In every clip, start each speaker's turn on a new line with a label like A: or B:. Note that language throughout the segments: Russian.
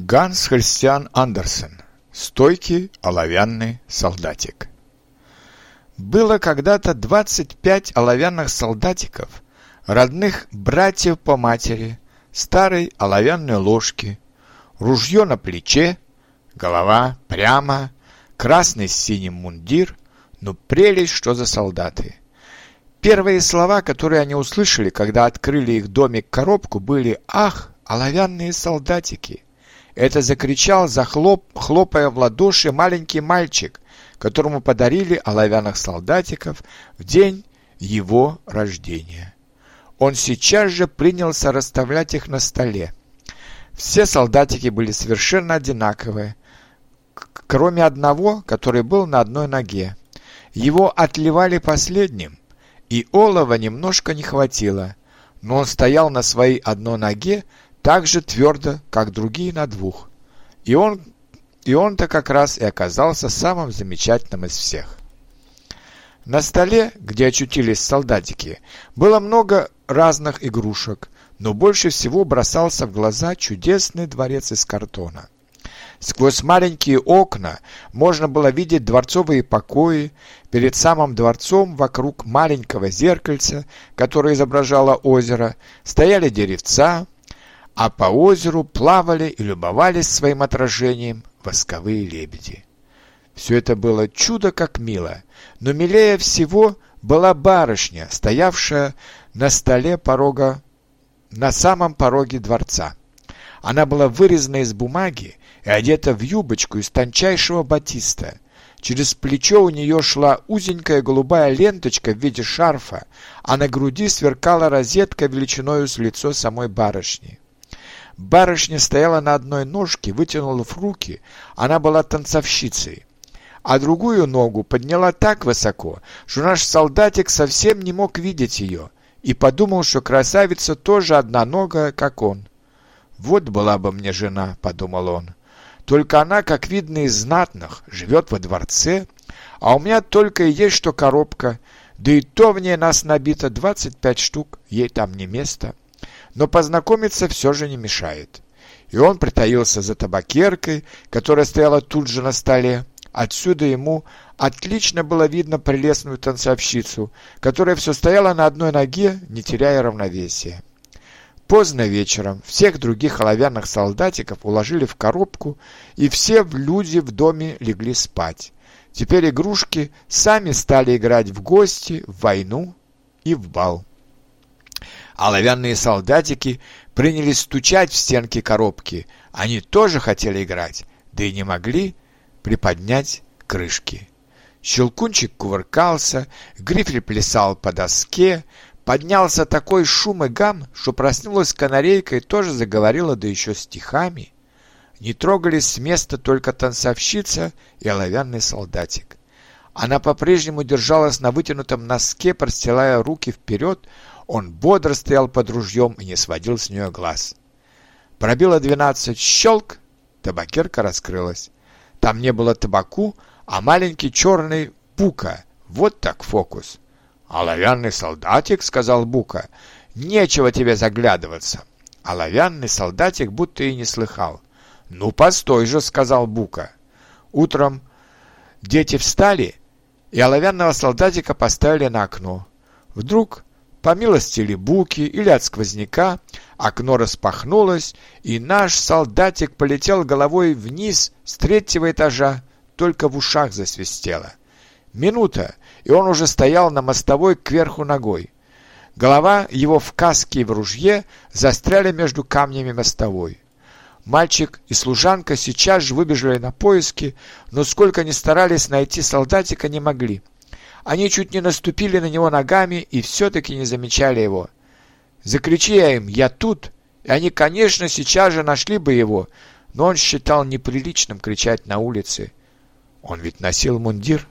A: Ганс Христиан Андерсен. Стойкий оловянный солдатик. Было когда-то 25 оловянных солдатиков, родных братьев по матери, старой оловянной ложки, ружье на плече, голова прямо, красный с синим мундир, ну прелесть, что за солдаты. Первые слова, которые они услышали, когда открыли их домик-коробку, были «Ах, оловянные солдатики!» Это закричал, захлоп, в ладоши, маленький мальчик, которому подарили оловянных солдатиков в день его рождения. Он сейчас же принялся расставлять их на столе. Все солдатики были совершенно одинаковые, кроме одного, который был на одной ноге. Его отливали последним, и олова немножко не хватило, но он стоял на своей одной ноге так же твердо, как другие на двух. И он и он-то как раз и оказался самым замечательным из всех. На столе, где очутились солдатики, было много разных игрушек, но больше всего бросался в глаза чудесный дворец из картона. Сквозь маленькие окна можно было видеть дворцовые покои, перед самым дворцом вокруг маленького зеркальца, которое изображало озеро, стояли деревца, а по озеру плавали и любовались своим отражением восковые лебеди. Все это было чудо как мило, но милее всего была барышня, стоявшая на столе порога, на самом пороге дворца. Она была вырезана из бумаги и одета в юбочку из тончайшего батиста. Через плечо у нее шла узенькая голубая ленточка в виде шарфа, а на груди сверкала розетка величиною с лицо самой барышни. Барышня стояла на одной ножке, вытянула в руки. Она была танцовщицей. А другую ногу подняла так высоко, что наш солдатик совсем не мог видеть ее и подумал, что красавица тоже одноногая, как он. «Вот была бы мне жена», — подумал он. «Только она, как видно из знатных, живет во дворце, а у меня только и есть что коробка, да и то в ней нас набито двадцать пять штук, ей там не место» но познакомиться все же не мешает. И он притаился за табакеркой, которая стояла тут же на столе. Отсюда ему отлично было видно прелестную танцовщицу, которая все стояла на одной ноге, не теряя равновесия. Поздно вечером всех других оловянных солдатиков уложили в коробку, и все люди в доме легли спать. Теперь игрушки сами стали играть в гости, в войну и в бал. Оловянные солдатики принялись стучать в стенки коробки. Они тоже хотели играть, да и не могли приподнять крышки. Щелкунчик кувыркался, грифель плясал по доске, поднялся такой шум и гам, что проснулась канарейка и тоже заговорила, да еще стихами. Не трогались с места только танцовщица и оловянный солдатик. Она по-прежнему держалась на вытянутом носке, простилая руки вперед, он бодро стоял под ружьем и не сводил с нее глаз. Пробило двенадцать щелк, табакерка раскрылась. Там не было табаку, а маленький черный Бука. Вот так фокус. «Оловянный солдатик», — сказал Бука, — «нечего тебе заглядываться». Оловянный солдатик будто и не слыхал. «Ну, постой же», — сказал Бука. Утром дети встали, и оловянного солдатика поставили на окно. Вдруг по милости ли буки или от сквозняка, окно распахнулось, и наш солдатик полетел головой вниз с третьего этажа, только в ушах засвистело. Минута, и он уже стоял на мостовой кверху ногой. Голова его в каске и в ружье застряли между камнями мостовой. Мальчик и служанка сейчас же выбежали на поиски, но сколько ни старались найти солдатика, не могли. Они чуть не наступили на него ногами и все-таки не замечали его. Закричи я им «Я тут!» и они, конечно, сейчас же нашли бы его, но он считал неприличным кричать на улице. Он ведь носил мундир.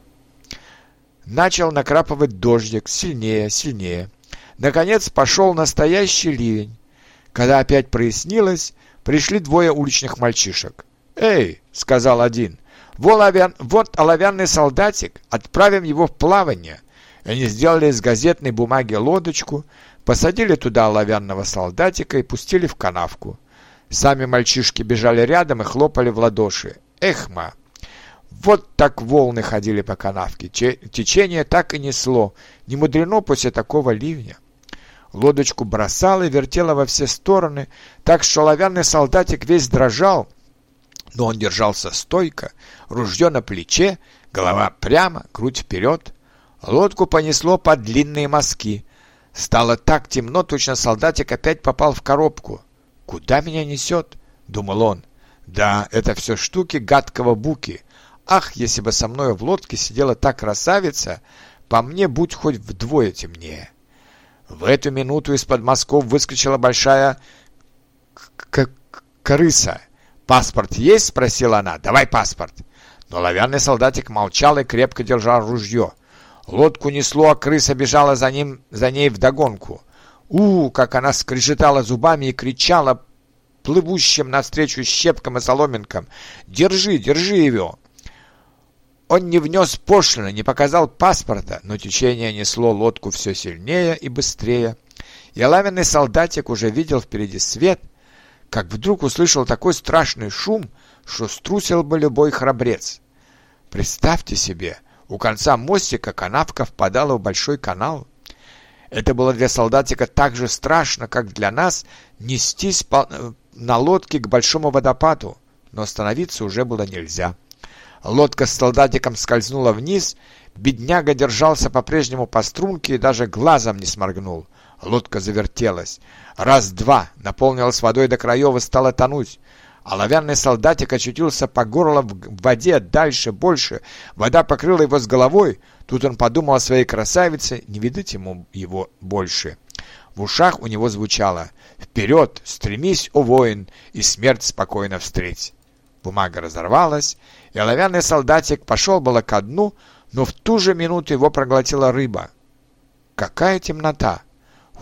A: Начал накрапывать дождик, сильнее, сильнее. Наконец пошел настоящий ливень. Когда опять прояснилось, пришли двое уличных мальчишек. «Эй!» — сказал один. Вот оловянный солдатик, отправим его в плавание. Они сделали из газетной бумаги лодочку, посадили туда оловянного солдатика и пустили в канавку. Сами мальчишки бежали рядом и хлопали в ладоши. Эхма! Вот так волны ходили по канавке. Течение так и несло. Не мудрено после такого ливня. Лодочку бросало и вертело во все стороны, так что оловянный солдатик весь дрожал, но он держался стойко, ружье на плече, голова прямо, грудь вперед. Лодку понесло под длинные мазки. Стало так темно, точно солдатик опять попал в коробку. «Куда меня несет?» — думал он. «Да, это все штуки гадкого буки. Ах, если бы со мной в лодке сидела та красавица, по мне будь хоть вдвое темнее». В эту минуту из-под мазков выскочила большая крыса. «Паспорт есть?» — спросила она. «Давай паспорт». Но оловянный солдатик молчал и крепко держал ружье. Лодку несло, а крыса бежала за ним, за ней вдогонку. у как она скрежетала зубами и кричала плывущим навстречу щепкам и соломинкам. «Держи, держи его!» Он не внес пошлины, не показал паспорта, но течение несло лодку все сильнее и быстрее. И оловянный солдатик уже видел впереди свет, как вдруг услышал такой страшный шум, что струсил бы любой храбрец. Представьте себе, у конца мостика канавка впадала в большой канал. Это было для солдатика так же страшно, как для нас нестись на лодке к большому водопаду, но остановиться уже было нельзя. Лодка с солдатиком скользнула вниз, бедняга держался по-прежнему по струнке и даже глазом не сморгнул. Лодка завертелась. Раз-два наполнилась водой до краев и стала тонуть. Оловянный солдатик очутился по горло в воде, дальше, больше. Вода покрыла его с головой. Тут он подумал о своей красавице, не видать ему его больше. В ушах у него звучало «Вперед, стремись, о воин, и смерть спокойно встреть». Бумага разорвалась, и оловянный солдатик пошел было ко дну, но в ту же минуту его проглотила рыба. Какая темнота!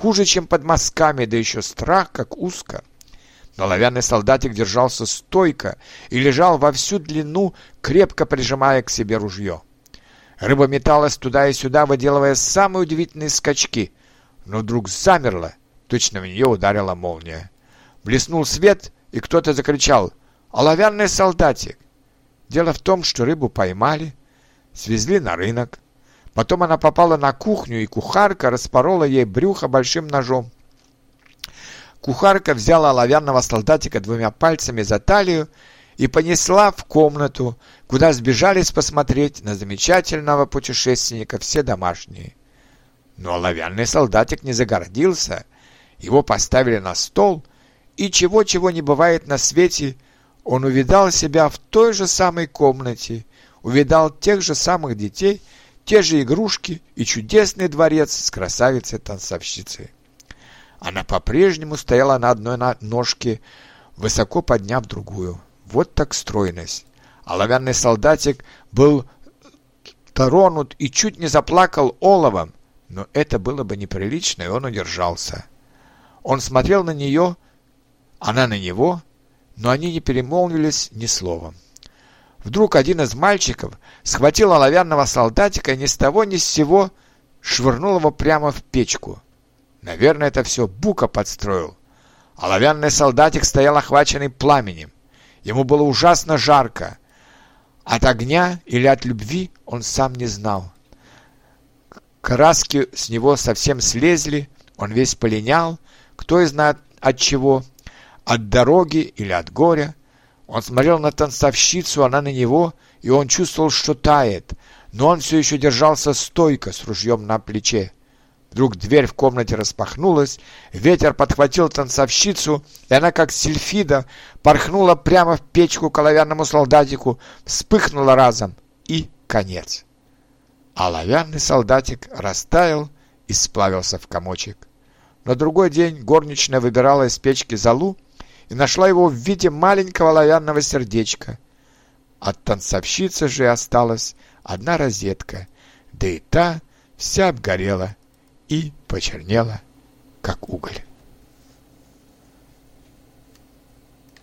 A: Хуже, чем под мазками, да еще страх, как узко. Но оловянный солдатик держался стойко и лежал во всю длину, крепко прижимая к себе ружье. Рыба металась туда и сюда, выделывая самые удивительные скачки, но вдруг замерла, точно в нее ударила молния. Блеснул свет, и кто-то закричал «Оловянный солдатик!» Дело в том, что рыбу поймали, свезли на рынок. Потом она попала на кухню, и кухарка распорола ей брюхо большим ножом. Кухарка взяла оловянного солдатика двумя пальцами за талию и понесла в комнату, куда сбежались посмотреть на замечательного путешественника все домашние. Но оловянный солдатик не загордился, его поставили на стол, и чего-чего не бывает на свете, он увидал себя в той же самой комнате, увидал тех же самых детей, те же игрушки и чудесный дворец с красавицей-танцовщицей. Она по-прежнему стояла на одной ножке, высоко подняв другую. Вот так стройность. Оловянный солдатик был тронут и чуть не заплакал оловом, но это было бы неприлично, и он удержался. Он смотрел на нее, она на него, но они не перемолвились ни словом. Вдруг один из мальчиков схватил оловянного солдатика и ни с того ни с сего швырнул его прямо в печку. Наверное, это все Бука подстроил. Оловянный солдатик стоял охваченный пламенем. Ему было ужасно жарко. От огня или от любви он сам не знал. Краски с него совсем слезли, он весь полинял, кто и знает от чего, от дороги или от горя. Он смотрел на танцовщицу, она на него, и он чувствовал, что тает, но он все еще держался стойко с ружьем на плече. Вдруг дверь в комнате распахнулась, ветер подхватил танцовщицу, и она, как сильфида, порхнула прямо в печку к оловянному солдатику, вспыхнула разом, и конец. Оловянный солдатик растаял и сплавился в комочек. На другой день горничная выбирала из печки залу и нашла его в виде маленького оловянного сердечка. От танцовщицы же осталась одна розетка, да и та вся обгорела и почернела, как уголь.